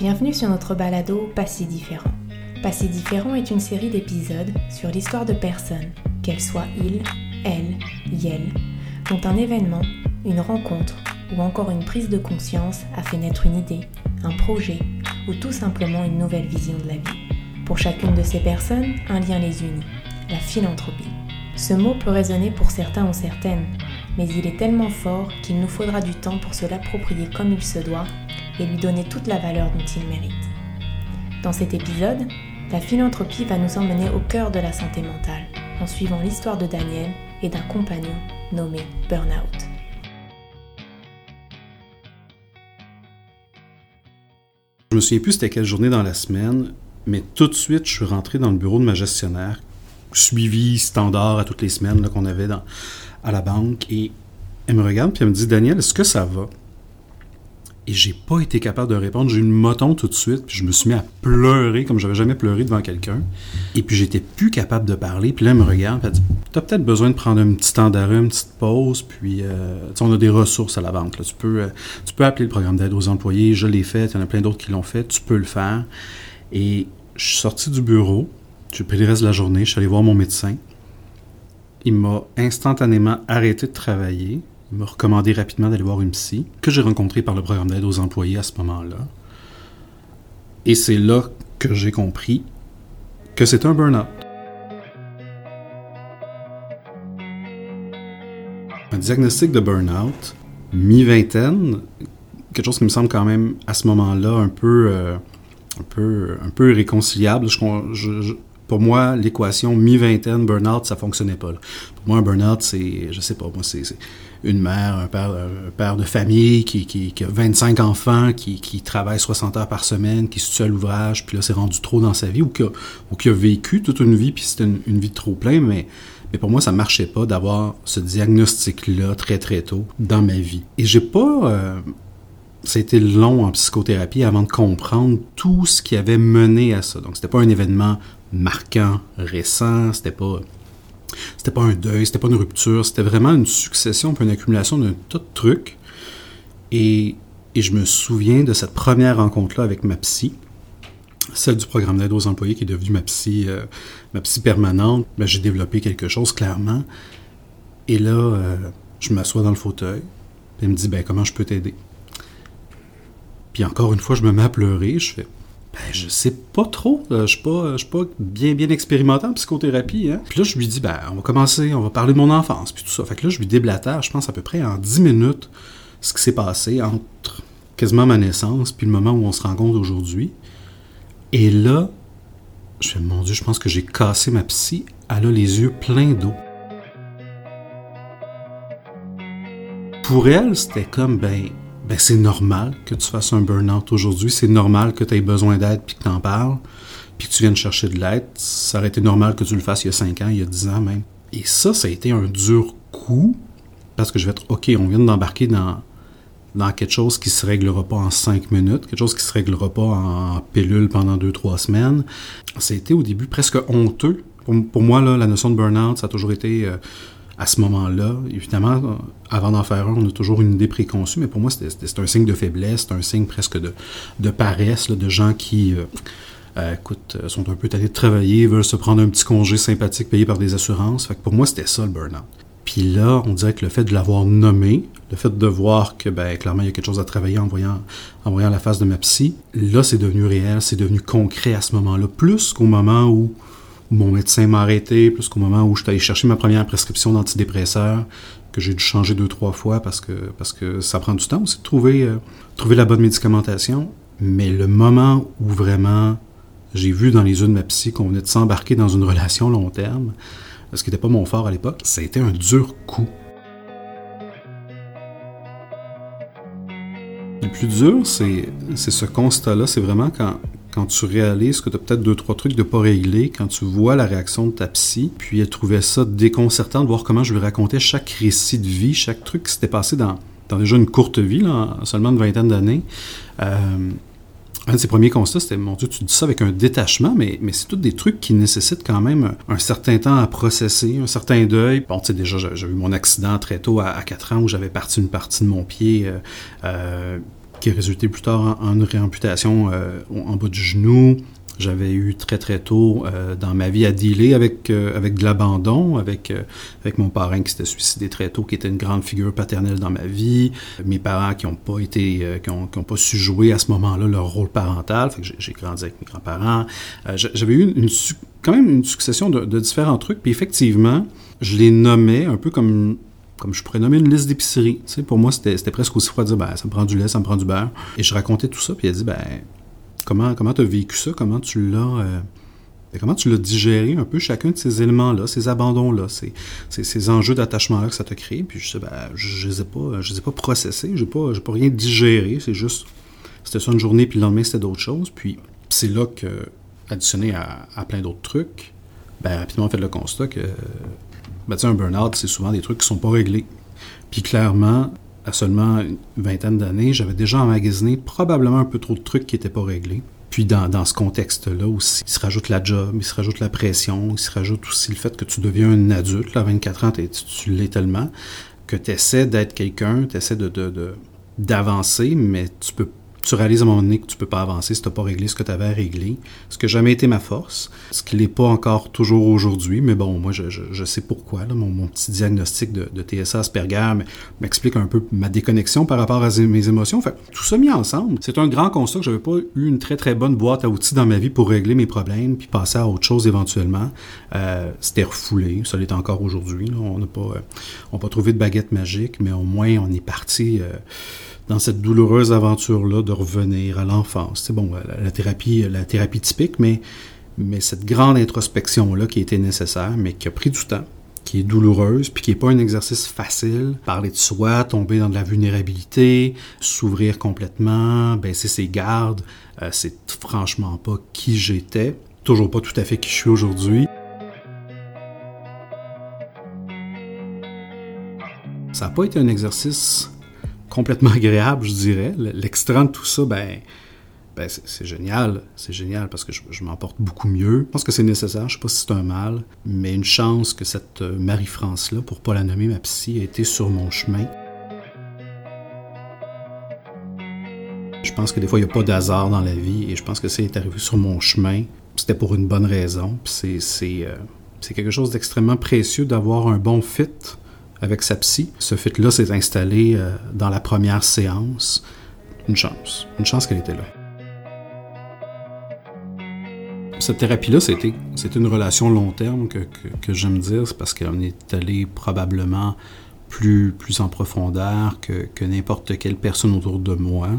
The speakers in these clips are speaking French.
Bienvenue sur notre balado Pas si différent. Pas si différent est une série d'épisodes sur l'histoire de personnes, qu'elles soient ils, elles, yel, dont un événement, une rencontre ou encore une prise de conscience a fait naître une idée, un projet ou tout simplement une nouvelle vision de la vie. Pour chacune de ces personnes, un lien les unit, la philanthropie. Ce mot peut résonner pour certains ou certaines, mais il est tellement fort qu'il nous faudra du temps pour se l'approprier comme il se doit et lui donner toute la valeur dont il mérite. Dans cet épisode, la philanthropie va nous emmener au cœur de la santé mentale, en suivant l'histoire de Daniel et d'un compagnon nommé Burnout. Je me souviens plus c'était quelle journée dans la semaine, mais tout de suite, je suis rentré dans le bureau de ma gestionnaire, suivi standard à toutes les semaines qu'on avait à la banque, et elle me regarde puis elle me dit Daniel, est-ce que ça va et j'ai pas été capable de répondre. J'ai eu une moton tout de suite, puis je me suis mis à pleurer comme j'avais jamais pleuré devant quelqu'un. Et puis j'étais plus capable de parler. Puis là, elle me regarde, puis elle dit T'as peut-être besoin de prendre un petit temps d'arrêt, une petite pause. Puis, euh, on a des ressources à la banque. Tu, peux, euh, tu peux appeler le programme d'aide aux employés. Je l'ai fait. Il y en a plein d'autres qui l'ont fait. Tu peux le faire. Et je suis sorti du bureau. J'ai pris le reste de la journée. Je suis allé voir mon médecin. Il m'a instantanément arrêté de travailler. Il m'a recommandé rapidement d'aller voir une psy, que j'ai rencontrée par le programme d'aide aux employés à ce moment-là. Et c'est là que j'ai compris que c'est un burn-out. Un diagnostic de burn-out, mi-vingtaine, quelque chose qui me semble quand même à ce moment-là un peu, euh, un peu, un peu irréconciliable. je, pour moi, l'équation mi-vingtaine, burn-out, ça fonctionnait pas. Pour moi, un burn-out, c'est, je sais pas, moi, c'est une mère, un père, un père de famille qui, a 25 enfants, qui, travaille 60 heures par semaine, qui se tue à l'ouvrage, puis là, c'est rendu trop dans sa vie, ou qui a, vécu toute une vie, puis c'était une, vie trop pleine, mais, mais pour moi, ça marchait pas d'avoir ce diagnostic-là très, très tôt dans ma vie. Et j'ai pas... Euh, été long en psychothérapie avant de comprendre tout ce qui avait mené à ça. Donc, c'était pas un événement marquant, récent, c'était pas c'était pas un deuil, c'était pas une rupture, c'était vraiment une succession, puis une accumulation d'un tas de trucs. Et, et, je me souviens de cette première rencontre-là avec ma psy, celle du programme d'aide aux employés qui est devenue ma psy, euh, permanente. Ben, j'ai développé quelque chose, clairement. Et là, euh, je m'assois dans le fauteuil, puis elle me dit ben, Comment je peux t'aider Puis encore une fois, je me mets à pleurer, je fais ben, je sais pas trop. Euh, je suis pas, suis pas bien, bien expérimenté en psychothérapie. Hein. Puis là, je lui dis, ben, on va commencer, on va parler de mon enfance, puis tout ça. Fait que là, je lui déblatère, je pense, à peu près en 10 minutes, ce qui s'est passé entre quasiment ma naissance puis le moment où on se rencontre aujourd'hui. Et là, je fais, mon Dieu, je pense que j'ai cassé ma psy. Elle a les yeux pleins d'eau. Pour elle, c'était comme, ben c'est normal que tu fasses un burn-out aujourd'hui. C'est normal que tu aies besoin d'aide puis que tu en parles, puis que tu viennes chercher de l'aide. Ça aurait été normal que tu le fasses il y a 5 ans, il y a 10 ans même. Et ça, ça a été un dur coup parce que je vais être OK, on vient d'embarquer dans, dans quelque chose qui se réglera pas en 5 minutes, quelque chose qui se réglera pas en pilule pendant 2-3 semaines. Ça a été au début presque honteux. Pour, moi, là, la notion de burn-out, ça a toujours été. Euh, à ce moment-là, évidemment, avant d'en faire un, on a toujours une idée préconçue, mais pour moi, c'est un signe de faiblesse, c'est un signe presque de, de paresse, de gens qui, euh, euh, écoute, euh, sont un peu allés de travailler, veulent se prendre un petit congé sympathique payé par des assurances. Fait que pour moi, c'était ça le burn-out. Puis là, on dirait que le fait de l'avoir nommé, le fait de voir que, ben, clairement, il y a quelque chose à travailler en voyant, en voyant la face de ma psy, là, c'est devenu réel, c'est devenu concret à ce moment-là, plus qu'au moment où mon médecin m'a arrêté, plus qu'au moment où je suis allé chercher ma première prescription d'antidépresseur, que j'ai dû changer deux, trois fois parce que, ça prend du temps aussi de trouver, euh, trouver la bonne médicamentation. Mais le moment où vraiment j'ai vu dans les yeux de ma psy qu'on venait de s'embarquer dans une relation long terme, ce qui n'était pas mon fort à l'époque, ça a été un dur coup. Le plus dur, c'est ce constat-là, c'est vraiment quand, quand tu réalises que tu as peut-être deux, trois trucs de pas régler, quand tu vois la réaction de ta psy, puis elle trouvait ça déconcertant de voir comment je lui racontais chaque récit de vie, chaque truc qui s'était passé dans, dans déjà une courte vie, là, seulement une vingtaine d'années. Euh, un de ses premiers constats, c'était, mon Dieu, tu dis ça avec un détachement, mais, mais c'est tous des trucs qui nécessitent quand même un, certain temps à processer, un certain deuil. Bon, tu sais, déjà, j'ai eu mon accident très tôt, à, 4 ans, où j'avais parti une partie de mon pied. Euh, euh qui a résulté plus tard en, une réamputation en bas du genou. J'avais eu très très tôt euh, dans ma vie à dealer avec, euh, avec de l'abandon, avec, euh, avec mon parrain qui s'était suicidé très tôt, qui était une grande figure paternelle dans ma vie, mes parents qui n'ont pas été, qui ont, pas su jouer à ce moment-là leur rôle parental, j'ai grandi avec mes grands-parents. J'avais eu quand même une succession de, de, différents trucs, puis effectivement, je les nommais un peu comme comme je pourrais nommer une liste d'épicerie. Tu sais, pour moi, c'était presque aussi froid de dire, ben, ça me prend du lait, ça me prend du beurre. Et je racontais tout ça, puis elle dit, ben, Comment tu as vécu ça? Comment tu l'as euh, comment tu l'as digéré un peu chacun de ces éléments-là, ces abandons-là, ces, ces, enjeux d'attachement-là que ça t'a créé? Puis je sais, ben, je ne les ai pas, je les ai pas processés, je n'ai pas, pas rien digéré, c'est juste, c'était ça une journée, puis le lendemain, c'était d'autres choses. Puis c'est là que, additionné à, plein d'autres trucs, ben, rapidement, on fait le constat que, ben, un burn-out, c'est souvent des trucs qui sont pas réglés. Puis clairement, à seulement une vingtaine d'années, j'avais déjà emmagasiné probablement un peu trop de trucs qui n'étaient pas réglés. Puis dans, ce contexte-là aussi, il se rajoute la job, il se rajoute la pression, il se rajoute aussi le fait que tu deviens un adulte. Là, à 24 ans, tu, tu l'es tellement que tu essaies d'être quelqu'un, tu essaies de, d'avancer, mais tu peux tu réalises à un moment donné que tu peux pas avancer si tu n'as pas réglé ce que tu avais à régler. Ce qui n'a jamais été ma force, ce qui n'est pas encore toujours aujourd'hui, mais bon, moi, je, je, sais pourquoi. Là, mon, petit diagnostic de, de TSA Asperger m'explique un peu ma déconnexion par rapport à mes émotions. Fait, tout ça mis ensemble, c'est un grand constat que j'avais pas eu une très très bonne boîte à outils dans ma vie pour régler mes problèmes puis passer à autre chose éventuellement. Euh, C'était refoulé, ça l'est encore aujourd'hui. On n'a pas, euh, pas trouvé de baguette magique, mais au moins on est parti. Euh, dans cette douloureuse aventure-là de revenir à l'enfance. C'est bon, la, thérapie, la thérapie typique, mais, mais cette grande introspection-là qui était nécessaire, mais qui a pris du temps, qui est douloureuse, puis qui n'est pas un exercice facile. Parler de soi, tomber dans de la vulnérabilité, s'ouvrir complètement, baisser ses gardes, euh, c'est franchement pas qui j'étais. Toujours pas tout à fait qui je suis aujourd'hui. Ça n'a pas été un exercice complètement agréable, je dirais. L'extra de tout ça, ben, ben c'est génial. C'est génial parce que je, je m'en porte beaucoup mieux. Je pense que c'est nécessaire. Je sais pas si c'est un mal, mais une chance que cette euh, Marie-France-là, pour pas la nommer ma psy, a été sur mon chemin. Je pense que des fois, il n'y a pas d'hasard dans la vie et je pense que c'est arrivé sur mon chemin. C'était pour une bonne raison. C'est euh, quelque chose d'extrêmement précieux d'avoir un bon fit avec sa psy. Ce fit-là s'est installé euh, dans la première séance. Une chance. Une chance qu'elle était là. Cette thérapie-là, c'était, une relation long terme que, j'aime dire, parce qu'on est allé probablement plus, plus en profondeur que, que n'importe quelle personne autour de moi.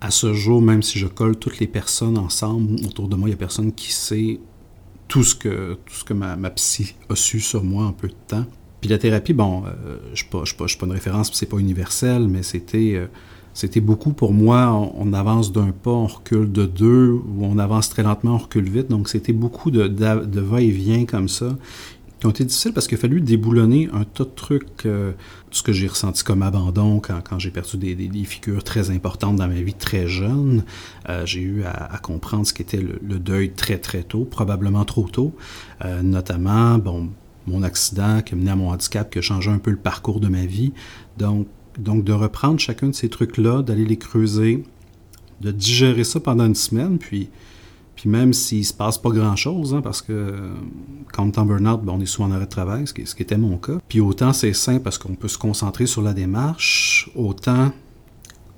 À ce jour, même si je colle toutes les personnes ensemble autour de moi, il n'y a personne qui sait tout ce que, tout ce que ma, ma psy a su sur moi en peu de temps. Puis la thérapie, bon, euh, je ne suis, pas une référence, c'est pas universel, mais c'était euh, c'était beaucoup pour moi, on, avance d'un pas, on recule de deux, ou on avance très lentement, on recule vite. Donc c'était beaucoup de, va-et-vient comme ça, qui ont été difficiles parce qu'il a fallu déboulonner un tas de trucs, euh, ce que j'ai ressenti comme abandon quand, j'ai perdu des, des, figures très importantes dans ma vie très jeune. j'ai eu à, comprendre ce qu'était le, le, deuil très très tôt, probablement trop tôt, notamment, bon, mon accident qui a mené à mon handicap, qui a changé un peu le parcours de ma vie. Donc, donc de reprendre chacun de ces trucs-là, d'aller les creuser, de digérer ça pendant une semaine, puis, puis même s'il se passe pas grand-chose, hein, parce que quand on est en burn-out, ben, on est souvent en arrêt de travail, ce qui, ce qui était mon cas. Puis autant c'est sain parce qu'on peut se concentrer sur la démarche, autant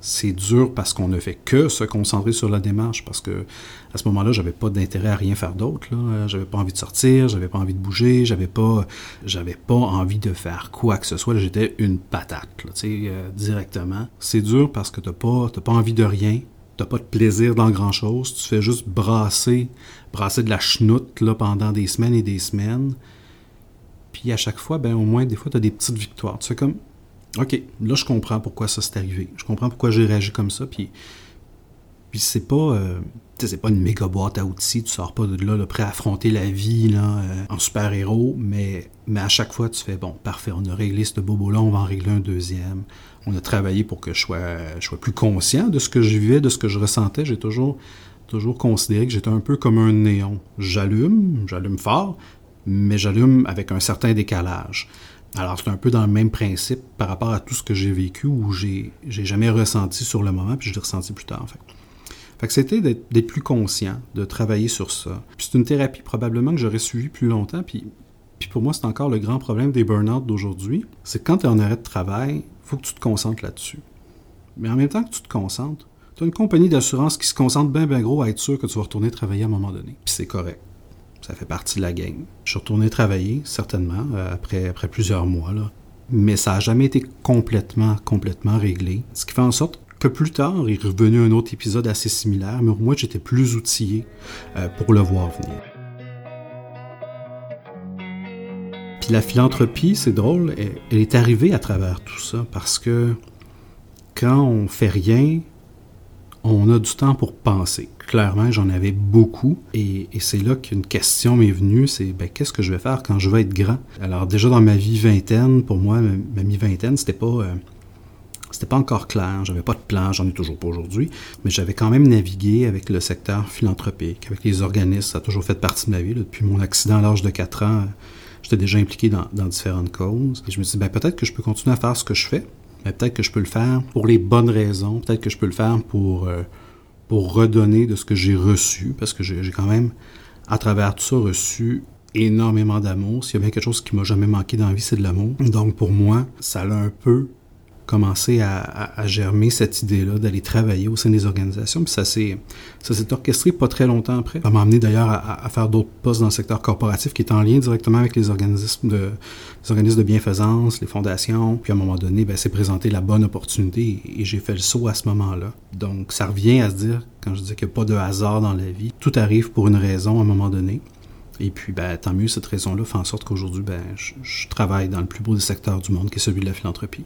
c'est dur parce qu'on ne fait que se concentrer sur la démarche, parce que à ce moment-là, j'avais pas d'intérêt à rien faire d'autre. J'avais pas envie de sortir, j'avais pas envie de bouger, j'avais pas, j'avais pas envie de faire quoi que ce soit. J'étais une patate, là, euh, directement. C'est dur parce que t'as pas, pas envie de rien, t'as pas de plaisir dans grand-chose. Tu fais juste brasser, brasser de la chenoute là, pendant des semaines et des semaines. Puis à chaque fois, ben au moins des fois, tu as des petites victoires. Tu fais comme OK, là, je comprends pourquoi ça s'est arrivé. Je comprends pourquoi j'ai réagi comme ça. Puis, puis c'est pas, euh, pas une méga boîte à outils. Tu sors pas de là, prêt à affronter la vie là, euh, en super-héros. Mais, mais à chaque fois, tu fais bon, parfait, on a réglé ce bobo-là, on va en régler un deuxième. On a travaillé pour que je sois, je sois plus conscient de ce que je vivais, de ce que je ressentais. J'ai toujours, toujours considéré que j'étais un peu comme un néon. J'allume, j'allume fort, mais j'allume avec un certain décalage. Alors, c'est un peu dans le même principe par rapport à tout ce que j'ai vécu ou j'ai, jamais ressenti sur le moment, puis je l'ai ressenti plus tard, en fait. Fait que c'était d'être, plus conscient, de travailler sur ça. Puis c'est une thérapie probablement que j'aurais suivi plus longtemps, puis, puis pour moi, c'est encore le grand problème des burn-out d'aujourd'hui, c'est que quand tu es en arrêt de travail, il faut que tu te concentres là-dessus. Mais en même temps que tu te concentres, tu as une compagnie d'assurance qui se concentre bien, bien gros à être sûr que tu vas retourner travailler à un moment donné. Puis c'est correct. Ça fait partie de la game. Je suis retourné travailler, certainement, euh, après, plusieurs mois, là. Mais ça n'a jamais été complètement, complètement réglé. Ce qui fait en sorte que plus tard, il est revenu un autre épisode assez similaire, mais au moins j'étais plus outillé euh, pour le voir venir. Puis la philanthropie, c'est drôle, elle est arrivée à travers tout ça parce que quand on fait rien, on a du temps pour penser. Clairement, j'en avais beaucoup. Et, c'est là qu'une question m'est venue, c'est ben, qu'est-ce que je vais faire quand je vais être grand? Alors déjà dans ma vie vingtaine, pour moi, ma, mi-vingtaine, c'était pas... Euh, c'était pas encore clair, j'avais pas de plan, j'en ai toujours pas aujourd'hui, mais j'avais quand même navigué avec le secteur philanthropique, avec les organismes, ça a toujours fait partie de ma vie. Depuis mon accident à l'âge de 4 ans, j'étais déjà impliqué dans, dans, différentes causes. Et je me suis dit, ben, peut-être que je peux continuer à faire ce que je fais, mais peut-être que je peux le faire pour les bonnes raisons, peut-être que je peux le faire pour, euh, pour redonner de ce que j'ai reçu, parce que j'ai quand même, à travers tout ça, reçu énormément d'amour. S'il y a bien quelque chose qui m'a jamais manqué dans la vie, c'est de l'amour. Donc pour moi, ça l'a un peu commencé à, germer cette idée-là d'aller travailler au sein des organisations. Puis ça s'est, orchestré pas très longtemps après. Ça m'a amené d'ailleurs à, faire d'autres postes dans le secteur corporatif qui est en lien directement avec les organismes de, organismes de bienfaisance, les fondations. Puis à un moment donné, ben, c'est présenté la bonne opportunité et j'ai fait le saut à ce moment-là. Donc ça revient à se dire, quand je dis qu'il n'y a pas de hasard dans la vie, tout arrive pour une raison à un moment donné. Et puis, ben, tant mieux, cette raison-là fait en sorte qu'aujourd'hui, ben, je, travaille dans le plus beau des secteurs du monde, qui est celui de la philanthropie.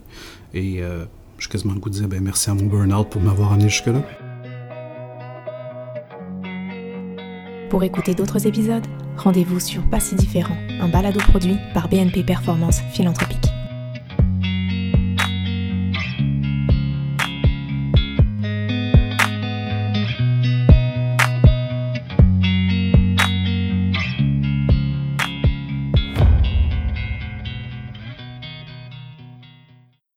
Et euh, j'ai quasiment le goût de dire ben, merci à mon burn-out pour m'avoir amené jusque-là. Pour écouter d'autres épisodes, rendez-vous sur Pas si différent, un balado produit par BNP Performance Philanthropique.